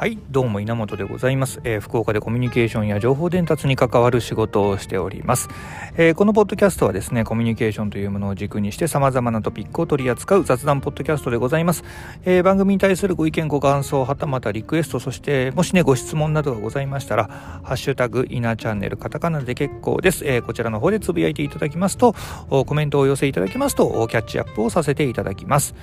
はいどうも稲本でございます、えー、福岡でコミュニケーションや情報伝達に関わる仕事をしております、えー、このポッドキャストはですねコミュニケーションというものを軸にして様々なトピックを取り扱う雑談ポッドキャストでございます、えー、番組に対するご意見ご感想はたまたリクエストそしてもしねご質問などがございましたらハッシュタグ稲チャンネルカタカナで結構です、えこちらの方でつぶやいていただきますとコメントをお寄せいただきますとキャッチアップをさせていただきます。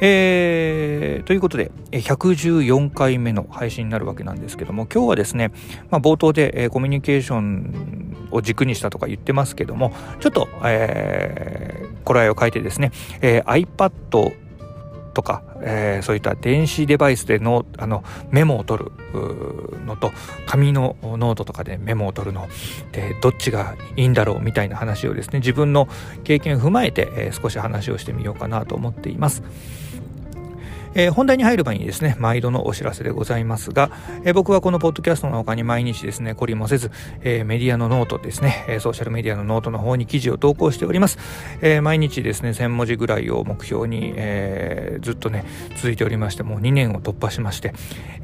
えー、ということで、114回目の配信になるわけなんですけども、今日はですね、まあ、冒頭で、えー、コミュニケーションを軸にしたとか言ってますけども、ちょっと、えー、毛色を変えてですね、えー、iPad とか、えー、そういった電子デバイスでのあのメモを取るのと紙のノートとかでメモを取るのでどっちがいいんだろうみたいな話をですね自分の経験を踏まえて、えー、少し話をしてみようかなと思っています。えー、本題に入る前にですね、毎度のお知らせでございますが、えー、僕はこのポッドキャストの他に毎日ですね、懲りもせず、えー、メディアのノートですね、えソーシャルメディアのノートの方に記事を投稿しております。え毎日ですね、1000文字ぐらいを目標に、えずっとね、続いておりまして、もう2年を突破しまして、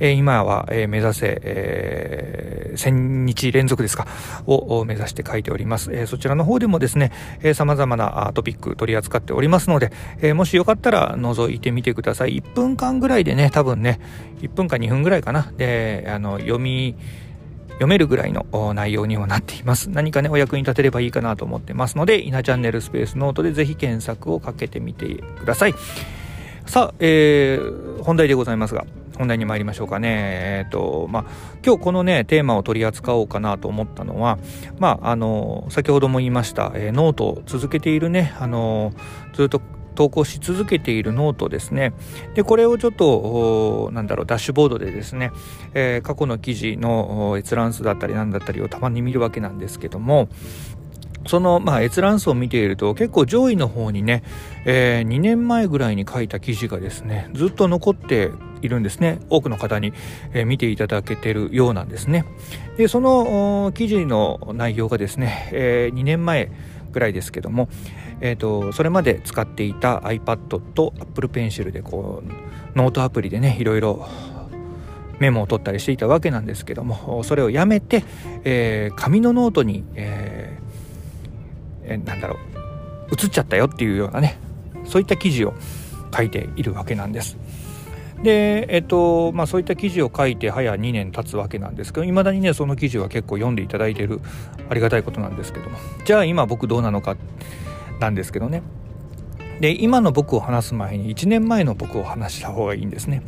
え今は、え目指せ、え千日連続ですか、を目指して書いております。えそちらの方でもですね、えー、様々なトピック取り扱っておりますので、えもしよかったら覗いてみてください。1分間ぐらいでね、多分ね、1分か2分ぐらいかな。で、あの、読み、読めるぐらいの内容にはなっています。何かね、お役に立てればいいかなと思ってますので、稲チャンネルスペースノートでぜひ検索をかけてみてください。さあ、えー、本題でございますが、本題に参りましょうかね。えっ、ー、と、まあ、今日このね、テーマを取り扱おうかなと思ったのは、まあ、あの、先ほども言いました、えー、ノートを続けているね、あの、ずっと投稿し続けているノートですね。で、これをちょっと、なんだろう、ダッシュボードでですね、えー、過去の記事の閲覧数だったりなんだったりをたまに見るわけなんですけども、その、まあ、閲覧数を見ていると結構上位の方にね、えー、2年前ぐらいに書いた記事がですね、ずっと残っているんですね。多くの方に、えー、見ていただけてるようなんですね。で、その記事の内容がですね、えー、2年前ぐらいですけども、えーと、それまで使っていた iPad と Apple Pencil でこうノートアプリでねいろいろメモを取ったりしていたわけなんですけどもそれをやめて、えー、紙のノートに、えーえ、なんだろう。移っちゃったよっていうようなね。そういった記事を書いているわけなんです。で、えっとまあ、そういった記事を書いて早2年経つわけなんですけどいまだにねその記事は結構読んでいただいてるありがたいことなんですけども。じゃあ今僕どうなのかなんですけどね。で今の僕を話す前に1年前の僕を話した方がいいんですね、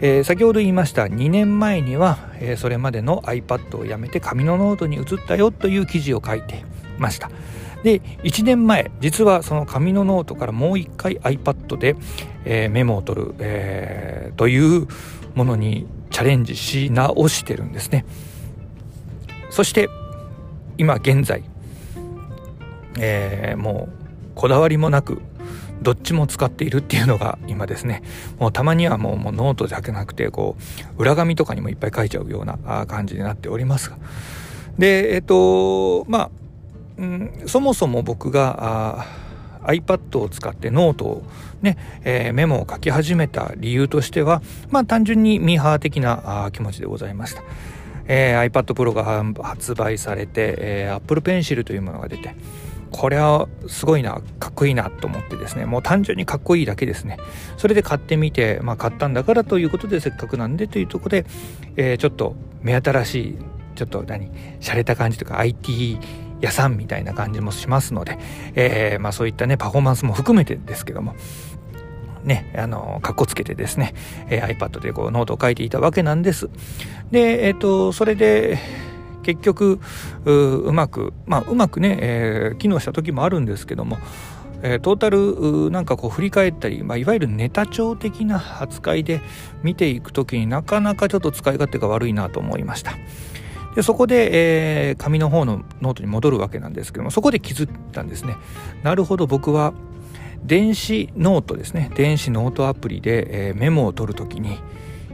えー、先ほど言いました2年前には、えー、それまでの iPad をやめて紙のノートに移ったよという記事を書いてました。で1年前実はその紙のノートからもう一回 iPad で、えー、メモを取る、えー、というものにチャレンジし直してるんですね。そして今現在、えー、もうこだわりもなくどっちも使っているっていうのが今ですね。もうたまにはもうもうノートだけなくてこう裏紙とかにもいっぱい書いちゃうような感じになっておりますが。でえっ、とまあ、うん、そもそも僕が iPad を使ってノートをね、えー、メモを書き始めた理由としてはまあ単純にミーハー的な気持ちでございました。えー、iPad Pro が発売されて、えー、Apple Pencil というものが出てこれはすごいなかっこいいなと思ってですねもう単純にかっこいいだけですねそれで買ってみて、まあ、買ったんだからということでせっかくなんでというとこで、えー、ちょっと目新しいちょっと何洒落た感じとか IT 屋さんみたいな感じもしますので、えー、まあ、そういったねパフォーマンスも含めてですけどもね、あの、かっこつけてですね、えー、iPad でこうノートを書いていたわけなんです。で、えっ、ー、と、それで、結局うまくまあうまくね、えー、機能した時もあるんですけどもえー、トータルなんかこう振り返ったり、まあ、いわゆるネタ帳的な扱いで見ていく時になかなかちょっと使い勝手が悪いなと思いましたでそこで、えー、紙の方のノートに戻るわけなんですけどもそこで気づいたんですね。なるほど僕は電子ノートですね。電子ノートアプリで、えー、メモを取る時に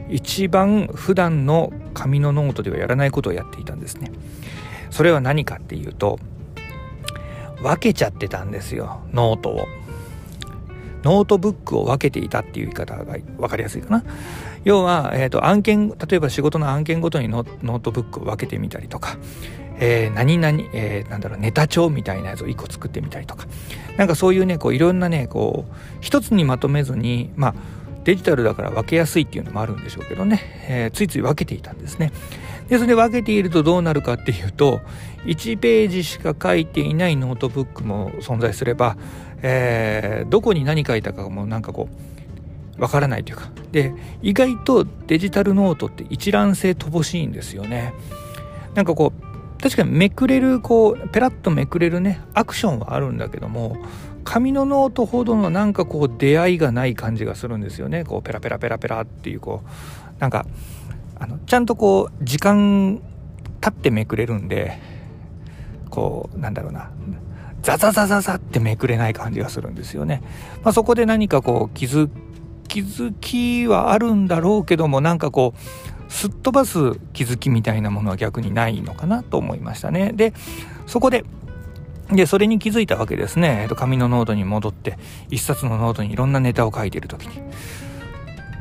一番普段の紙のノートではやらないことをやっていたんですね。それは何かっていうと分けちゃってたんですよノートを。ノートブックを分けていたっていう言い方が分かりやすいかな。要は、えーと、案件例えば仕事の案件ごとにノートブックを分けてみたりとか、えー、何々、えー、なんだろうネタ帳みたいなやつを1個作ってみたりとかなんかそういうねこういろんなねこう一つにまとめずにまあデジタルだから分けやすいっていうのもあるんでしょうけどね、えー、ついつい分けていたんですね。で、それで分けているとどうなるかっていうと、1ページしか書いていないノートブックも存在すれば、えー、どこに何書いたかもなんかこう、わからないというか。で、意外とデジタルノートって一覧性乏しいんですよね。なんかこう、確かにめくれる、こう、ペラッとめくれるね、アクションはあるんだけども、紙のノートほどのなんかこう出会いがない感じがするんですよねこうペラペラペラペラっていうこうなんかあのちゃんとこう時間経ってめくれるんでこうなんだろうなザザザザザってめくれない感じがするんですよね。まあ、そこで何かこう気づ気づきはあるんだろうけどもなんかこうすっ飛ばす気づきみたいなものは逆にないのかなと思いましたね。でそこでで、それに気づいたわけですね。えっと、紙のノートに戻って、一冊のノートにいろんなネタを書いている時に。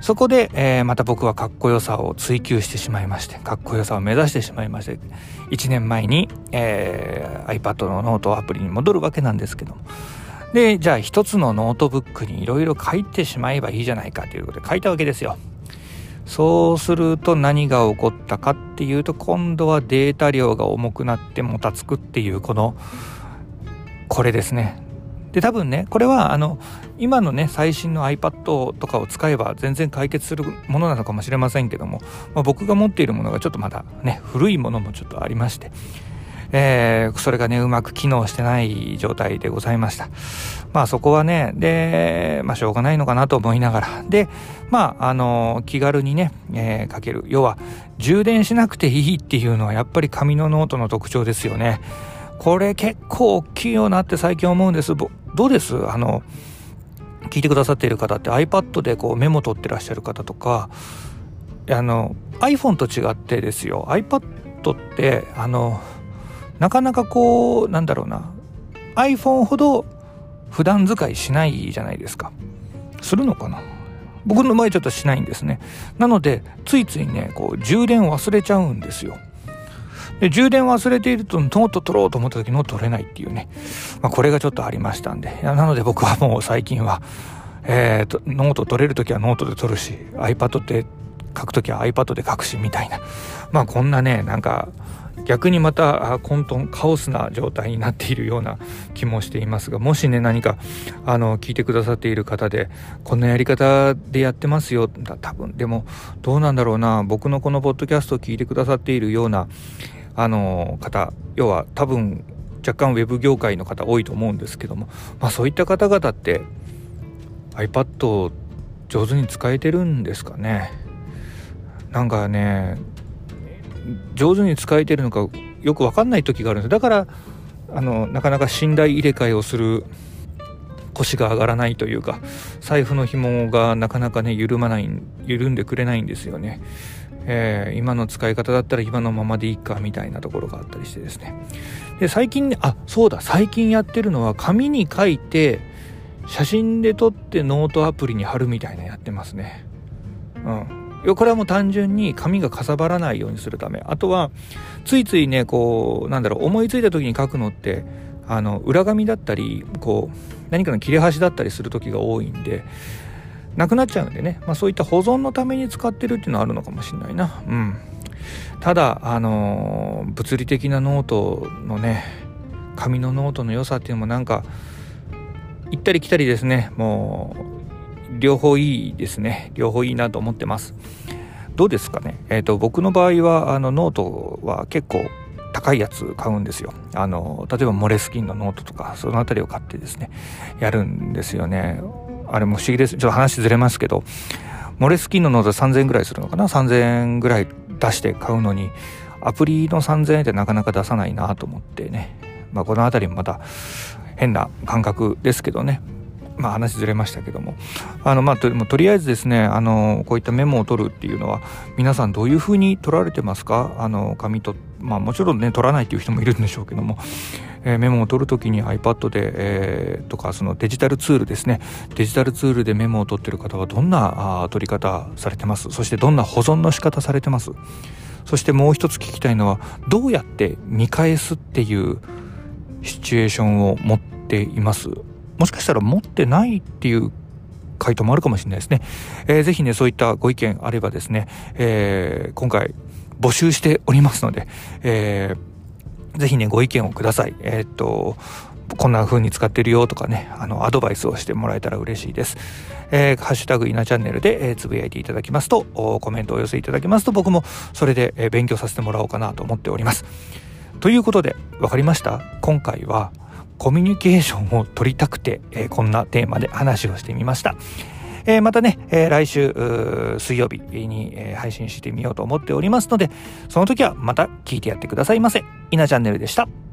そこで、えー、また僕はかっこよさを追求してしまいまして、かっこよさを目指してしまいまして、1年前に、えー、iPad のノートアプリに戻るわけなんですけども。で、じゃあ一つのノートブックにいろいろ書いてしまえばいいじゃないかということで書いたわけですよ。そうすると何が起こったかっていうと、今度はデータ量が重くなってもたつくっていう、この、これですね。で、多分ね、これはあの、今のね、最新の iPad とかを使えば全然解決するものなのかもしれませんけども、まあ、僕が持っているものがちょっとまだね、古いものもちょっとありまして、えー、それがね、うまく機能してない状態でございました。まあそこはね、で、まあしょうがないのかなと思いながら、で、まあ、あの、気軽にね、えー、かける。要は、充電しなくていいっていうのはやっぱり紙のノートの特徴ですよね。これ結構大きいよなって最近思うんです。どうです？あの、聞いてくださっている方って iPad でこうメモ取ってらっしゃる方とか、あの、iPhone と違ってですよ。iPad って、あの、なかなかこう、なんだろうな。iPhone ほど普段使いしないじゃないですか。するのかな僕の場合ちょっとしないんですね。なので、ついついね、こう、充電忘れちゃうんですよ。で充電忘れているとノート取ろうと思った時ノート取れないっていうね、まあ、これがちょっとありましたんでなので僕はもう最近は、えーと、ノート取れる時はノートで取るし iPad って書く時は iPad で書くしみたいなまあこんなねなんか逆にまた混沌カオスな状態になっているような気もしていますがもしね何かあの聞いてくださっている方でこんなやり方でやってますよ多分でもどうなんだろうな僕のこのポッドキャストを聞いてくださっているようなあの方要は多分若干ウェブ業界の方多いと思うんですけども、まあ、そういった方々って iPad を上手に使えてるんですかね。なんかね上手に使えてるのかよく分かんない時があるんですだからあのなかなか信頼入れ替えをする腰が上がらないというか財布の紐がなかなかね緩まない緩んでくれないんですよね。えー、今の使い方だったら今のままでいいかみたいなところがあったりしてですね。で最近あそうだ最近やってるのは紙に書いて写真で撮ってノートアプリに貼るみたいなやってますね。うん。これはもう単純に紙がかさばらないようにするためあとはついついねこうなんだろう思いついた時に書くのってあの裏紙だったりこう何かの切れ端だったりする時が多いんでなくなっちゃうんでね、まあ、そういった保存のために使ってるっていうのはあるのかもしれないな。うん。ただ、あのー、物理的なノートのね、紙のノートの良さっていうのもなんか、行ったり来たりですね、もう、両方いいですね。両方いいなと思ってます。どうですかね？えっ、ー、と、僕の場合は、あの、ノートは結構、高いやつ買うんですよ。あの、例えばモレスキンのノートとか、その辺りを買ってですね、やるんですよね。あれも不思議です。ちょっと話ずれますけど、モレスキンのノート3000円ぐらいするのかな ?3000 円ぐらい出して買うのに、アプリの3000円ってなかなか出さないなと思ってね。まあこの辺りもまた変な感覚ですけどね。まあ話ずれましたけども。あのまあととりあえずですね、あのこういったメモを取るっていうのは皆さんどういうふうに取られてますか？あの紙と、まあもちろんね取らないっていう人もいるんでしょうけども、えー、メモを取るときに iPad で、えー、とかそのデジタルツールですね。デジタルツールでメモを取ってる方はどんなあ取り方されてます？そしてどんな保存の仕方されてます？そしてもう一つ聞きたいのはどうやって見返すっていうシチュエーションを持っています？もしかしたら持ってないっていう回答もあるかもしれないですね。えー、ぜひね、そういったご意見あればですね、えー、今回募集しておりますので、えー、ぜひね、ご意見をください。えー、っと、こんな風に使ってるよとかね、あの、アドバイスをしてもらえたら嬉しいです。えー、ハッシュタグ稲チャンネルで、えー、つぶやいていただきますと、コメントをお寄せいただきますと、僕もそれで、えー、勉強させてもらおうかなと思っております。ということで、わかりました？今回は、コミュニケーションを取りたくて、えー、こんなテーマで話をしてみました。えー、またね、えー、来週水曜日に、えー、配信してみようと思っておりますので、その時はまた聞いてやってくださいませ。稲チャンネルでした。